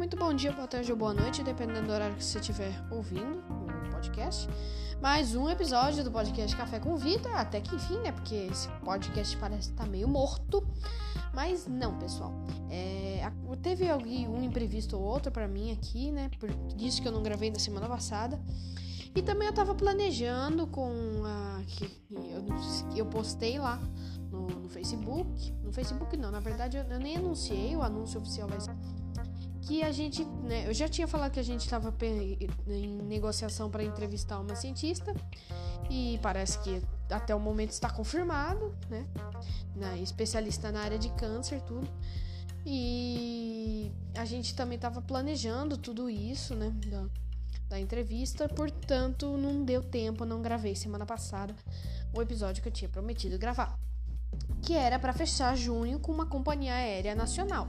muito bom dia, boa tarde ou boa noite, dependendo do horário que você estiver ouvindo o podcast. Mais um episódio do podcast Café com Vida, até que enfim, né? Porque esse podcast parece estar tá meio morto. Mas não, pessoal. É, teve um imprevisto ou outro para mim aqui, né? Por isso que eu não gravei na semana passada. E também eu tava planejando com a. Que, eu, eu postei lá no, no, Facebook. No Facebook não, na verdade eu, eu nem anunciei, o anúncio oficial vai ser que a gente, né, eu já tinha falado que a gente estava em negociação para entrevistar uma cientista e parece que até o momento está confirmado, né, na, especialista na área de câncer, tudo. E a gente também estava planejando tudo isso, né, da, da entrevista, portanto não deu tempo, não gravei semana passada o episódio que eu tinha prometido gravar, que era para fechar junho com uma companhia aérea nacional.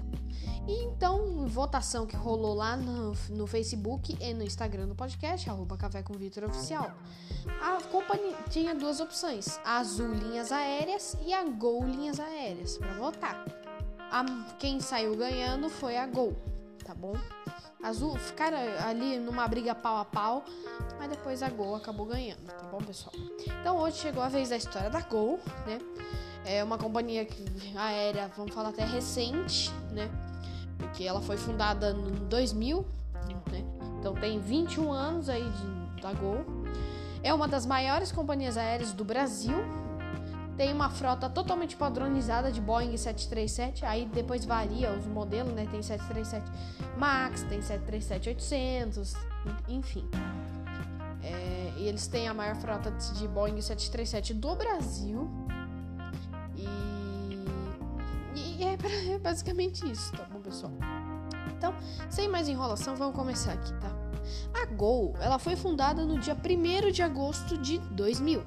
E então, votação que rolou lá no, no Facebook e no Instagram do podcast, arroba Café com Vitor Oficial. A companhia tinha duas opções: a Azul Linhas Aéreas e a Gol Linhas Aéreas, para votar. A, quem saiu ganhando foi a Gol, tá bom? Azul ficaram ali numa briga pau a pau, mas depois a Gol acabou ganhando, tá bom, pessoal? Então hoje chegou a vez da história da Gol, né? É uma companhia aérea, vamos falar até recente, né? porque ela foi fundada em 2000, né? Então tem 21 anos aí de, da Gol. É uma das maiores companhias aéreas do Brasil. Tem uma frota totalmente padronizada de Boeing 737. Aí depois varia os modelos, né? Tem 737 Max, tem 737-800, enfim. É, e eles têm a maior frota de Boeing 737 do Brasil. É basicamente isso, tá bom, pessoal? Então, sem mais enrolação, vamos começar aqui, tá? A Gol, ela foi fundada no dia 1 de agosto de 2000,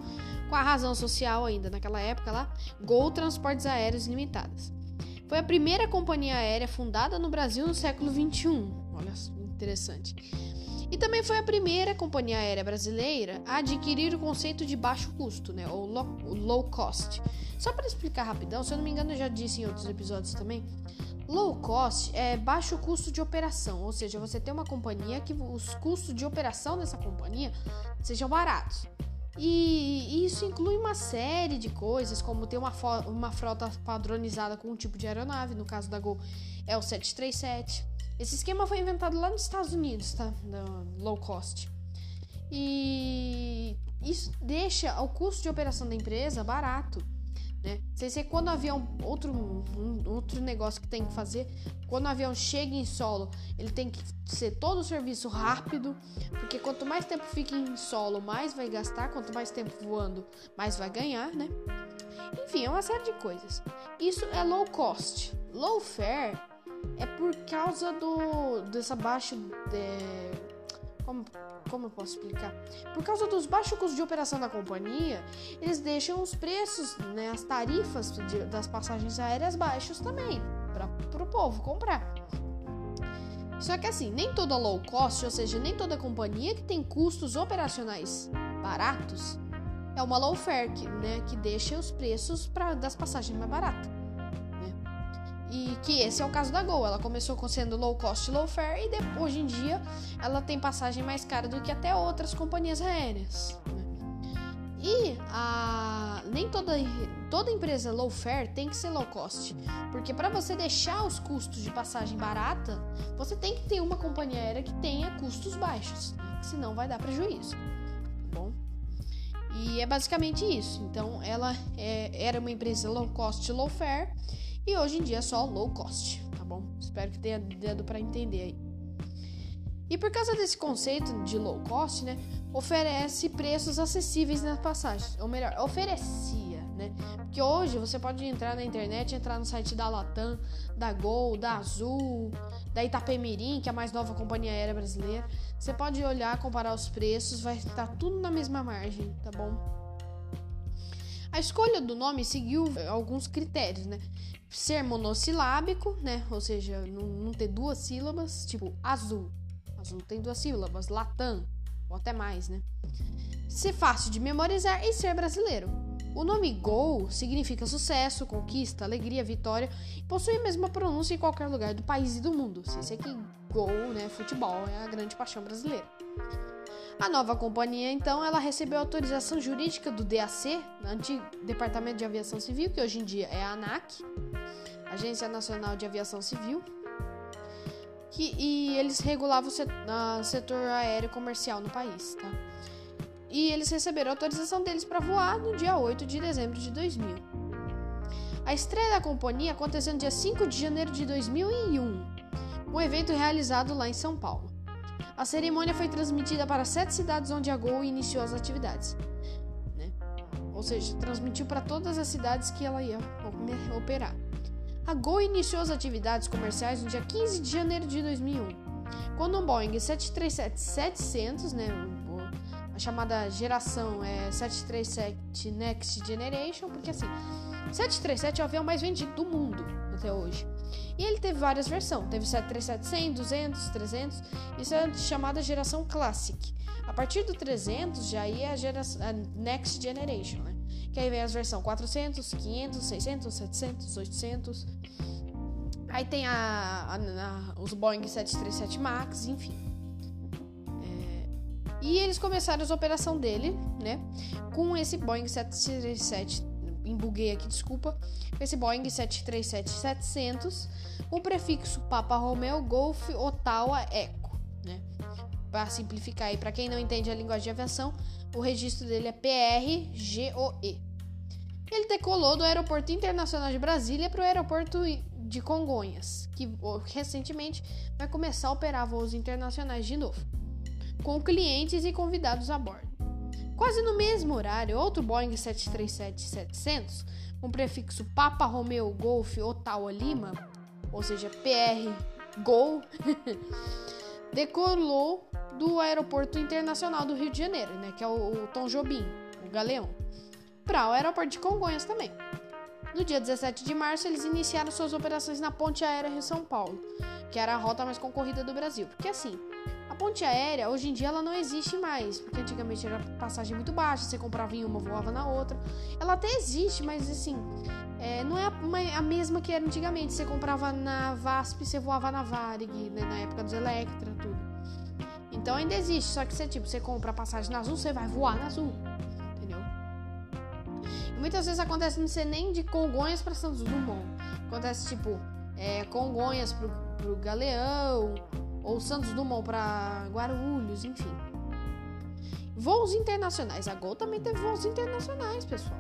com a razão social ainda naquela época lá, Gol Transportes Aéreos Limitadas. Foi a primeira companhia aérea fundada no Brasil no século 21. Olha, interessante. E também foi a primeira companhia aérea brasileira a adquirir o conceito de baixo custo, né, ou low cost. Só para explicar rapidão, se eu não me engano eu já disse em outros episódios também, low cost é baixo custo de operação, ou seja, você tem uma companhia que os custos de operação dessa companhia sejam baratos. E isso inclui uma série de coisas, como ter uma, uma frota padronizada com um tipo de aeronave, no caso da Gol é o 737 esse esquema foi inventado lá nos Estados Unidos, tá? No low cost. E isso deixa o custo de operação da empresa barato. Né? Sem ser quando o avião, outro, um, outro negócio que tem que fazer, quando o avião chega em solo, ele tem que ser todo o serviço rápido, porque quanto mais tempo fica em solo, mais vai gastar, quanto mais tempo voando, mais vai ganhar, né? Enfim, é uma série de coisas. Isso é low cost. Low fare é por causa do dessa baixa de, como, como eu posso explicar? Por causa dos baixos custos de operação da companhia, eles deixam os preços, né, as tarifas de, das passagens aéreas baixos também, para o povo comprar. Só que assim, nem toda low cost, ou seja, nem toda companhia que tem custos operacionais baratos, é uma low fare, que, né, que deixa os preços pra, das passagens mais baratas. E que esse é o caso da Gol. Ela começou sendo low cost, low fare e hoje em dia ela tem passagem mais cara do que até outras companhias aéreas. Né? E a, nem toda, toda empresa low fare tem que ser low cost, porque para você deixar os custos de passagem barata, você tem que ter uma companhia aérea que tenha custos baixos, senão vai dar prejuízo. Tá bom? E é basicamente isso. Então, ela é, era uma empresa low cost, low fare e hoje em dia é só low cost, tá bom? Espero que tenha dado para entender aí. E por causa desse conceito de low cost, né, oferece preços acessíveis nas passagens, ou melhor, oferecia, né? Porque hoje você pode entrar na internet, entrar no site da Latam, da Gol, da Azul, da Itapemirim, que é a mais nova companhia aérea brasileira. Você pode olhar, comparar os preços, vai estar tudo na mesma margem, tá bom? A escolha do nome seguiu alguns critérios, né? ser monossilábico, né? Ou seja, não, não ter duas sílabas, tipo azul. Azul tem duas sílabas, latam, ou até mais, né? Ser fácil de memorizar e ser brasileiro. O nome Gol significa sucesso, conquista, alegria, vitória e possui a mesma pronúncia em qualquer lugar do país e do mundo. Se esse aqui Gol, né? Futebol é a grande paixão brasileira. A nova companhia, então, ela recebeu autorização jurídica do DAC, antigo Departamento de Aviação Civil, que hoje em dia é a ANAC, Agência Nacional de Aviação Civil, que, e eles regulavam o setor, uh, setor aéreo comercial no país, tá? E eles receberam autorização deles para voar no dia 8 de dezembro de 2000. A estreia da companhia aconteceu no dia 5 de janeiro de 2001, um evento realizado lá em São Paulo. A cerimônia foi transmitida para sete cidades onde a Gol iniciou as atividades. Né? Ou seja, transmitiu para todas as cidades que ela ia operar. A Gol iniciou as atividades comerciais no dia 15 de janeiro de 2001, quando um Boeing 737-700, né, a chamada geração é 737 Next Generation, porque assim, 737 é o avião mais vendido do mundo até hoje. E ele teve várias versões, teve 737 100, 200, 300, isso é chamada geração Classic. A partir do 300 já ia a, geração, a Next Generation, né? Que aí vem as versões 400, 500, 600, 700, 800. Aí tem a, a, a os Boeing 737 MAX, enfim. É, e eles começaram a operação dele, né? Com esse Boeing 737, embuguei aqui, desculpa. Esse Boeing 737-700, com o prefixo Papa Romeo Golf Ottawa Echo, né? Para simplificar aí, para quem não entende a linguagem de aviação, o registro dele é PRGOE. Ele decolou do Aeroporto Internacional de Brasília para o Aeroporto de Congonhas, que recentemente vai começar a operar voos internacionais de novo, com clientes e convidados a bordo. Quase no mesmo horário, outro Boeing 737-700, com prefixo Papa Romeo Golf Ottawa Lima, ou seja, PR Gol, decolou do Aeroporto Internacional do Rio de Janeiro, né, que é o, o Tom Jobim, o Galeão, para o Aeroporto de Congonhas também. No dia 17 de março, eles iniciaram suas operações na Ponte Aérea Rio-São Paulo, que era a rota mais concorrida do Brasil. Porque assim, a ponte aérea, hoje em dia, ela não existe mais, porque antigamente era passagem muito baixa, você comprava em uma, voava na outra. Ela até existe, mas assim, é, não é a, a, mesma que era antigamente. Você comprava na VASP, você voava na Varig, né, na época dos Electra, tudo. Então ainda existe, só que você, tipo, você compra a passagem na Azul, você vai voar na Azul. Entendeu? E muitas vezes acontece não ser nem de Congonhas para Santos Dumont. Acontece, tipo, é, Congonhas pro, pro Galeão, ou Santos Dumont para Guarulhos, enfim. Voos internacionais. A Gol também teve voos internacionais, pessoal.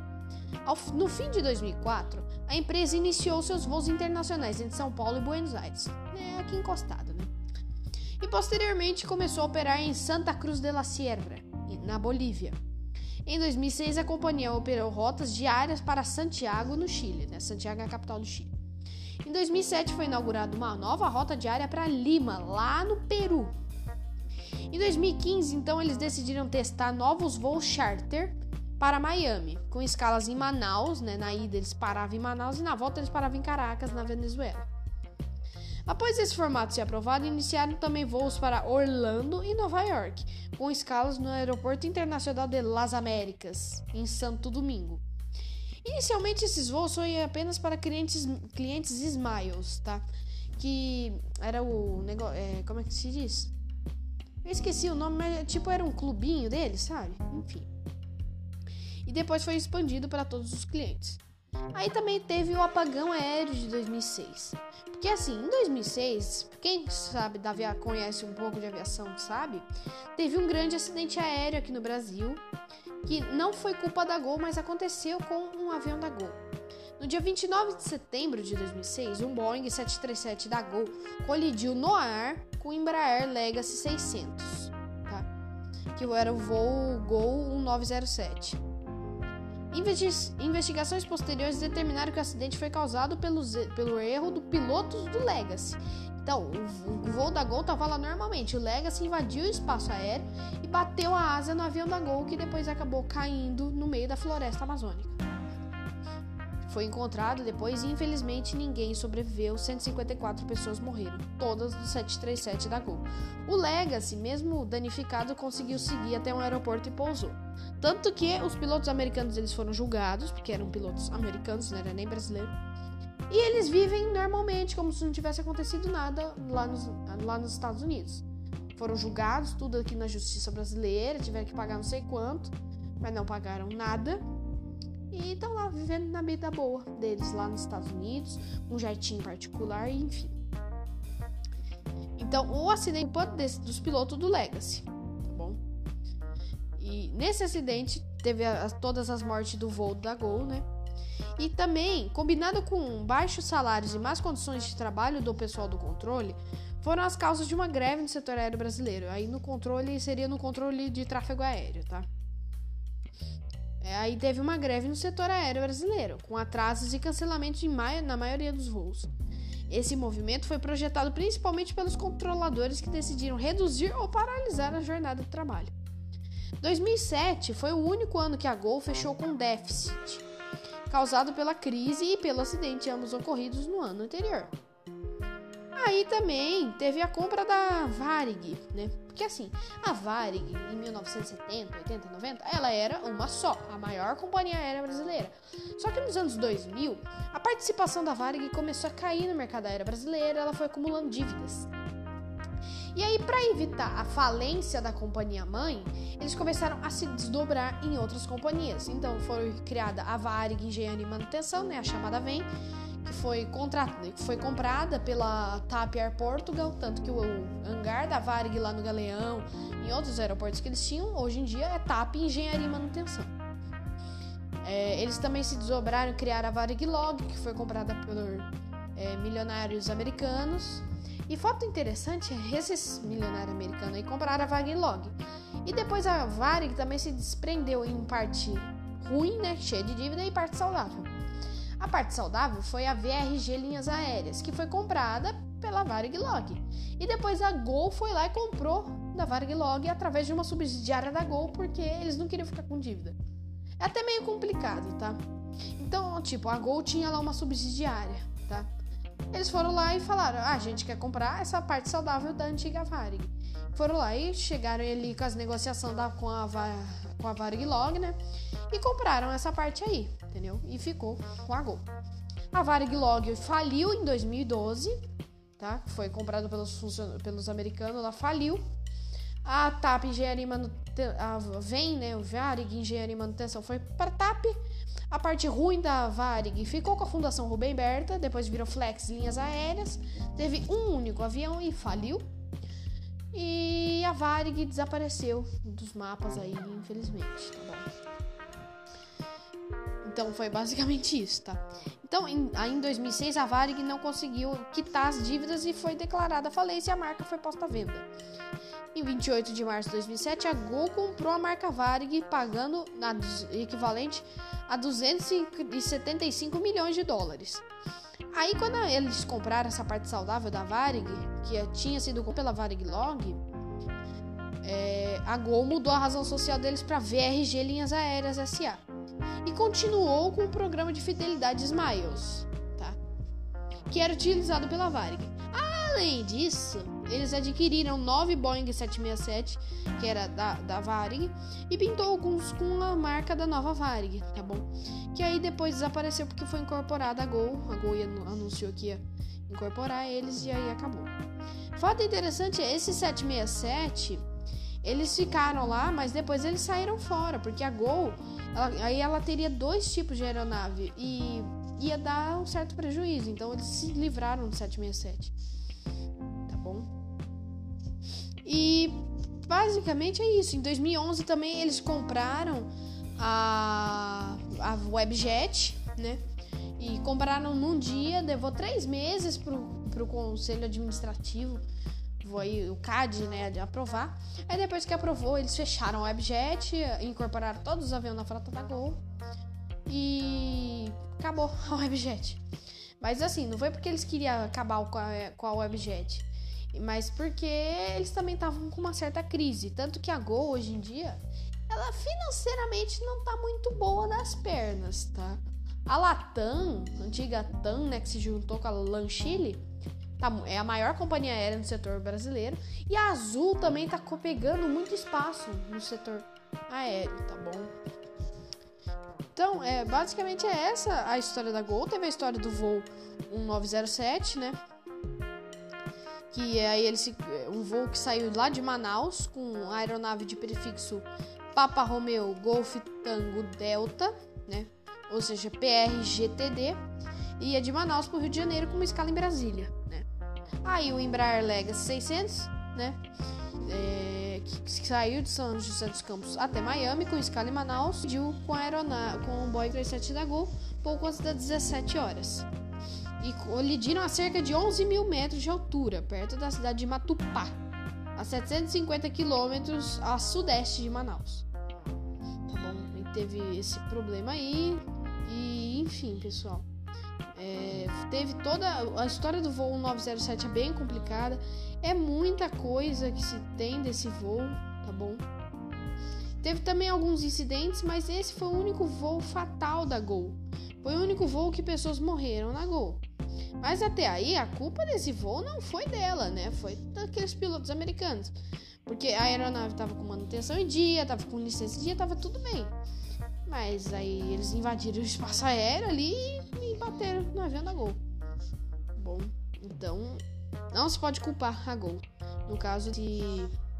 no fim de 2004, a empresa iniciou seus voos internacionais entre São Paulo e Buenos Aires, né, aqui encostado, né? E posteriormente começou a operar em Santa Cruz de la Sierra, na Bolívia. Em 2006, a companhia operou rotas diárias para Santiago, no Chile. Né? Santiago é a capital do Chile. Em 2007, foi inaugurada uma nova rota diária para Lima, lá no Peru. Em 2015, então, eles decidiram testar novos voos charter para Miami, com escalas em Manaus, né? Na ida eles paravam em Manaus e na volta eles paravam em Caracas, na Venezuela. Após esse formato ser aprovado, iniciaram também voos para Orlando e Nova York, com escalas no Aeroporto Internacional de Las Américas, em Santo Domingo. Inicialmente, esses voos foram apenas para clientes, clientes Smiles, tá? Que era o negócio. É, como é que se diz? Eu esqueci o nome, mas tipo era um clubinho deles, sabe? Enfim. E depois foi expandido para todos os clientes. Aí também teve o apagão aéreo de 2006. Porque assim, em 2006, quem sabe da via conhece um pouco de aviação, sabe? Teve um grande acidente aéreo aqui no Brasil, que não foi culpa da Gol, mas aconteceu com um avião da Gol. No dia 29 de setembro de 2006, um Boeing 737 da Gol colidiu no ar com o Embraer Legacy 600, tá? que era o voo Gol 1907. Investigações posteriores determinaram que o acidente foi causado pelos, pelo erro do piloto do Legacy. Então, o, voo da Gol estava lá normalmente. O Legacy invadiu o espaço aéreo e bateu a asa no avião da Gol, que depois acabou caindo no meio da floresta amazônica. Foi encontrado depois e infelizmente ninguém sobreviveu, 154 pessoas morreram, todas do 737 da Gol. O Legacy, mesmo danificado, conseguiu seguir até um aeroporto e pousou. Tanto que os pilotos americanos eles foram julgados, porque eram pilotos americanos, não era nem brasileiro. E eles vivem normalmente, como se não tivesse acontecido nada lá nos, lá nos Estados Unidos. Foram julgados, tudo aqui na justiça brasileira, tiveram que pagar não sei quanto, mas não pagaram nada. E estão lá vivendo na vida boa deles lá nos Estados Unidos, um jeitinho particular, enfim. Então, o acidente desse, dos pilotos do Legacy, tá bom? E nesse acidente teve a, todas as mortes do voo da Gol, né? E também, combinado com baixos salários e más condições de trabalho do pessoal do controle, foram as causas de uma greve no setor aéreo brasileiro. Aí no controle seria no controle de tráfego aéreo, tá? É, aí teve uma greve no setor aéreo brasileiro, com atrasos e cancelamentos maio, na maioria dos voos. Esse movimento foi projetado principalmente pelos controladores que decidiram reduzir ou paralisar a jornada de trabalho. 2007 foi o único ano que a Gol fechou com déficit, causado pela crise e pelo acidente ambos ocorridos no ano anterior. Aí também teve a compra da Varig, né? Porque assim, a Varig em 1970, 80, 90, ela era uma só, a maior companhia aérea brasileira. Só que nos anos 2000, a participação da Varig começou a cair no mercado aéreo brasileiro, ela foi acumulando dívidas. E aí, para evitar a falência da companhia mãe, eles começaram a se desdobrar em outras companhias. Então, foi criada a Varig Engenharia e Manutenção, né, a chamada VEM, que foi, contra... foi comprada pela TAP Air Portugal, tanto que o hangar da Varig lá no Galeão, em outros aeroportos que eles tinham, hoje em dia é TAP Engenharia e Manutenção. É, eles também se desdobraram e criaram a Varig Log, que foi comprada por é, milionários americanos. E fato interessante é esses milionários americanos aí compraram a Varig Log. E depois a Varig também se desprendeu em parte ruim, né, cheia de dívida, e parte saudável. A parte saudável foi a VRG Linhas Aéreas, que foi comprada pela Varig-Log. E depois a Gol foi lá e comprou da Varig-Log através de uma subsidiária da Gol, porque eles não queriam ficar com dívida. É até meio complicado, tá? Então, tipo, a Gol tinha lá uma subsidiária, tá? Eles foram lá e falaram: ah, a gente quer comprar essa parte saudável da antiga Varig. Foram lá e chegaram ali com as negociações da, com a, com a Varig Log, né? E compraram essa parte aí entendeu? E ficou com a Gol. A Varig Log faliu em 2012, tá? Foi comprado pelos, pelos americanos, ela faliu. A TAP Engenharia e Manutenção, vem, né? O Varig Engenharia e Manutenção foi para TAP. A parte ruim da Varig ficou com a Fundação Rubem Berta, depois virou Flex Linhas Aéreas. Teve um único avião e faliu. E a Varig desapareceu dos mapas aí, infelizmente, tá bom? Então foi basicamente isso, tá? Então, em, aí em 2006, a Varig não conseguiu quitar as dívidas e foi declarada falência e a marca foi posta à venda. Em 28 de março de 2007, a Gol comprou a marca Varig, pagando na, equivalente a 275 milhões de dólares. Aí, quando eles compraram essa parte saudável da Varig, que tinha sido pela Varig Log, é, a Gol mudou a razão social deles para VRG Linhas Aéreas SA e continuou com o programa de fidelidade Smiles, tá? que era utilizado pela Varig. Além disso, eles adquiriram nove Boeing 767, que era da, da Varig, e pintou alguns com a marca da nova Varig, tá bom? Que aí depois desapareceu porque foi incorporada a Gol. A Gol anunciou que ia incorporar eles e aí acabou. Fato interessante é esse 767 eles ficaram lá, mas depois eles saíram fora, porque a Gol, ela, aí ela teria dois tipos de aeronave e ia dar um certo prejuízo, então eles se livraram do 767. E basicamente é isso. Em 2011 também eles compraram a, a Webjet, né? E compraram num dia, levou três meses pro, pro conselho administrativo aí o CAD, né, aprovar. Aí depois que aprovou, eles fecharam o Webjet, incorporaram todos os aviões na frota da Gol e acabou a Webjet. Mas assim, não foi porque eles queriam acabar com a, com a Webjet, mas porque eles também estavam com uma certa crise. Tanto que a Gol hoje em dia, ela financeiramente não tá muito boa das pernas, tá? A Latam, antiga TAM, né, que se juntou com a Lanchile, Tá, é a maior companhia aérea no setor brasileiro. E a Azul também tá pegando muito espaço no setor aéreo, tá bom? Então, é, basicamente é essa a história da Gol. Teve a história do voo 1907, né? Que é aí ele se, um voo que saiu lá de Manaus com aeronave de prefixo Papa Romeo Golf Tango Delta, né? Ou seja, PRGTD, e ia de Manaus para o Rio de Janeiro com uma escala em Brasília, né? Aí o Embraer Legacy 600, né? É, que, que, saiu de São José dos Campos até Miami com escala em Manaus, pediu com a aeronave, com o Boeing 37 da Gol, pouco antes das 17 horas. E colidiram a cerca de 11 mil metros de altura, perto da cidade de Matupá, a 750 quilômetros a sudeste de Manaus. Tá bom? E teve esse problema aí. E enfim, pessoal. É, teve toda a história do voo 907 é bem complicada. É muita coisa que se tem desse voo, tá bom? Teve também alguns incidentes, mas esse foi o único voo fatal da Gol. Foi o único voo que pessoas morreram na Gol. Mas até aí a culpa desse voo não foi dela, né? Foi daqueles pilotos americanos. Porque a aeronave estava com manutenção em dia, estava com licença em dia, estava tudo bem. Mas aí eles invadiram o espaço aéreo ali e bateram no avião da Gol. Bom, então não se pode culpar a Gol no caso de,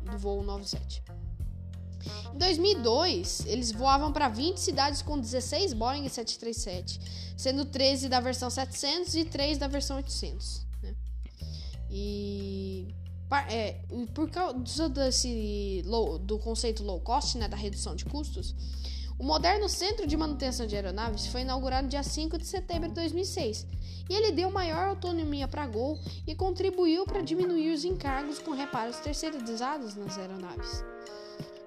do voo 97. Em 2002, eles voavam para 20 cidades com 16 Boeing 737, sendo 13 da versão 700 e 3 da versão 800. Né? E é, por causa desse low, do conceito low cost, né, da redução de custos, o moderno Centro de Manutenção de Aeronaves foi inaugurado dia 5 de setembro de 2006 e ele deu maior autonomia para a Gol e contribuiu para diminuir os encargos com reparos terceirizados nas aeronaves.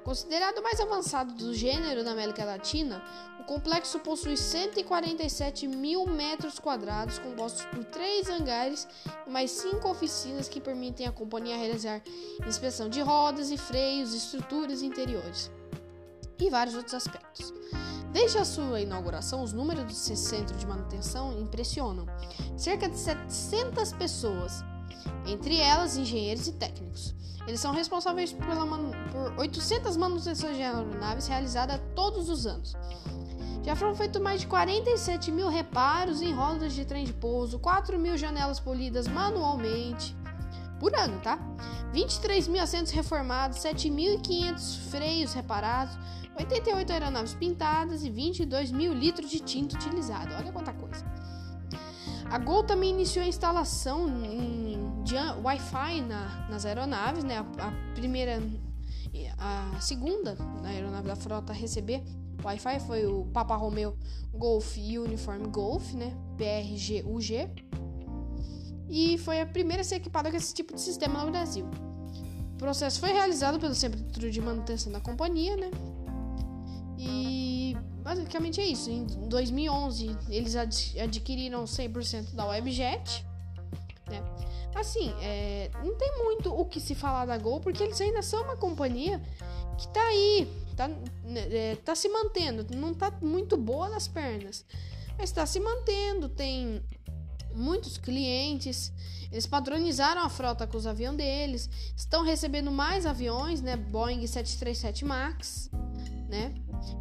Considerado o mais avançado do gênero na América Latina, o complexo possui 147 mil metros quadrados, compostos por três hangares e mais cinco oficinas que permitem à companhia realizar inspeção de rodas e freios, estruturas interiores e vários outros aspectos. Desde a sua inauguração, os números desse centro de manutenção impressionam. Cerca de 700 pessoas, entre elas engenheiros e técnicos. Eles são responsáveis pela por 800 manutenções de aeronaves realizadas todos os anos. Já foram feitos mais de 47 mil reparos em rodas de trem de pouso, 4 mil janelas polidas manualmente por ano, tá? 23 mil assentos reformados, 7.500 freios reparados, 88 aeronaves pintadas e 22 mil litros de tinta utilizado. Olha quanta coisa. A Gol também iniciou a instalação de Wi-Fi na, nas aeronaves, né? A, a, primeira, a segunda na aeronave da frota a receber Wi-Fi foi o Papa Romeo Golf Uniform Golf, né? PRG-UG. E foi a primeira a ser equipada com esse tipo de sistema no Brasil. O processo foi realizado pelo Centro de Manutenção da companhia, né? E basicamente é isso. Em 2011, eles adquiriram 100% da Webjet. Né? Assim, é, não tem muito o que se falar da Gol, porque eles ainda são uma companhia que tá aí, tá, é, tá se mantendo. Não tá muito boa nas pernas, mas está se mantendo. Tem muitos clientes. Eles padronizaram a frota com os aviões deles. Estão recebendo mais aviões, né? Boeing 737 MAX, né?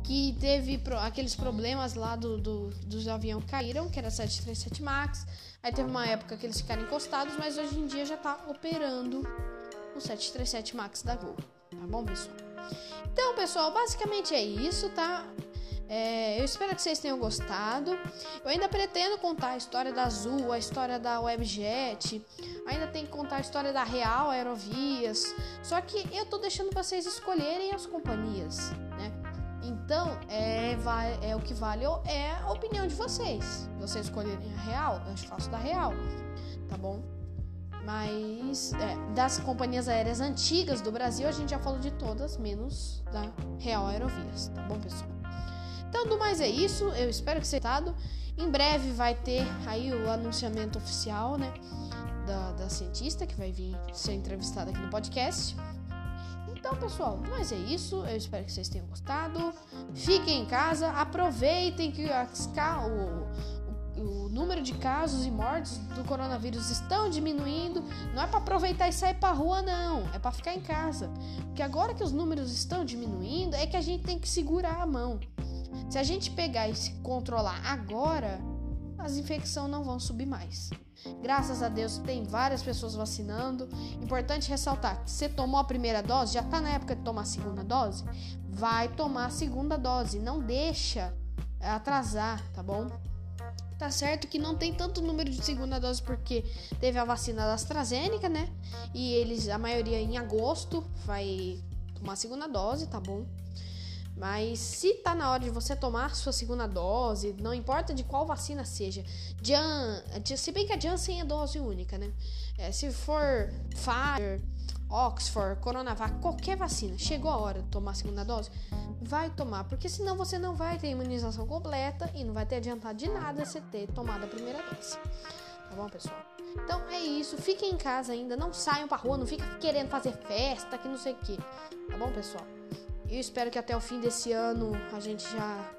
Que teve pro, aqueles problemas lá do, do, dos aviões caíram, que era 737 MAX. Aí teve uma época que eles ficaram encostados, mas hoje em dia já tá operando o 737 MAX da Gol. Tá bom, pessoal? Então, pessoal, basicamente é isso, tá? É, eu espero que vocês tenham gostado. Eu ainda pretendo contar a história da Azul, a história da Webjet. Ainda tem que contar a história da Real Aerovias. Só que eu tô deixando vocês escolherem as companhias, né? Então, é, é o que vale é a opinião de vocês. Vocês escolherem a real, eu faço da real, tá bom? Mas é, das companhias aéreas antigas do Brasil, a gente já falou de todas, menos da Real Aerovias, tá bom, pessoal? Então, do mais é isso. Eu espero que você tenha Em breve vai ter aí o anunciamento oficial, né? Da, da cientista que vai vir ser entrevistada aqui no podcast. Então, pessoal, mas é isso. Eu espero que vocês tenham gostado. Fiquem em casa, aproveitem que o, o, o número de casos e mortes do coronavírus estão diminuindo. Não é para aproveitar e sair para rua, não. É para ficar em casa. Porque agora que os números estão diminuindo, é que a gente tem que segurar a mão. Se a gente pegar e se controlar agora, as infecções não vão subir mais. Graças a Deus tem várias pessoas vacinando. Importante ressaltar que você tomou a primeira dose, já está na época de tomar a segunda dose, vai tomar a segunda dose, não deixa atrasar, tá bom? Tá certo que não tem tanto número de segunda dose porque teve a vacina da AstraZeneca, né? E eles, a maioria em agosto, vai tomar a segunda dose, tá bom? Mas se tá na hora de você tomar sua segunda dose, não importa de qual vacina seja, Jan, se bem que a Janssen é dose única, né? É, se for Pfizer, Oxford, Coronavac, qualquer vacina, chegou a hora de tomar a segunda dose, vai tomar, porque senão você não vai ter imunização completa e não vai ter adiantado de nada você ter tomado a primeira dose. Tá bom, pessoal? Então é isso, fiquem em casa ainda, não saiam pra rua, não fica querendo fazer festa, que não sei o que. Tá bom, pessoal? Eu espero que até o fim desse ano a gente já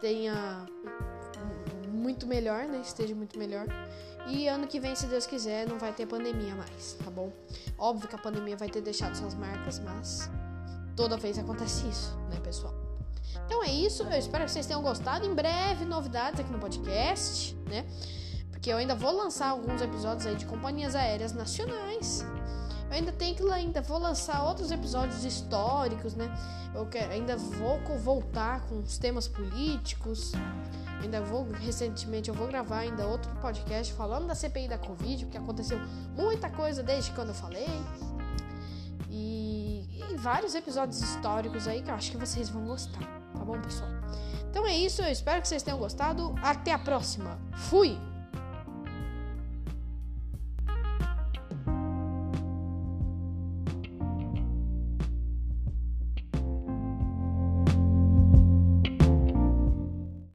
tenha muito melhor, né? Esteja muito melhor. E ano que vem, se Deus quiser, não vai ter pandemia mais, tá bom? Óbvio que a pandemia vai ter deixado suas marcas, mas toda vez acontece isso, né, pessoal? Então é isso, eu espero que vocês tenham gostado. Em breve, novidades aqui no podcast, né? Porque eu ainda vou lançar alguns episódios aí de companhias aéreas nacionais. Eu ainda tenho que ainda vou lançar outros episódios históricos, né? Eu quero, ainda vou voltar com os temas políticos. Ainda vou recentemente eu vou gravar ainda outro podcast falando da CPI da Covid, porque aconteceu muita coisa desde quando eu falei vários episódios históricos aí que eu acho que vocês vão gostar, tá bom, pessoal? Então é isso, eu espero que vocês tenham gostado. Até a próxima. Fui!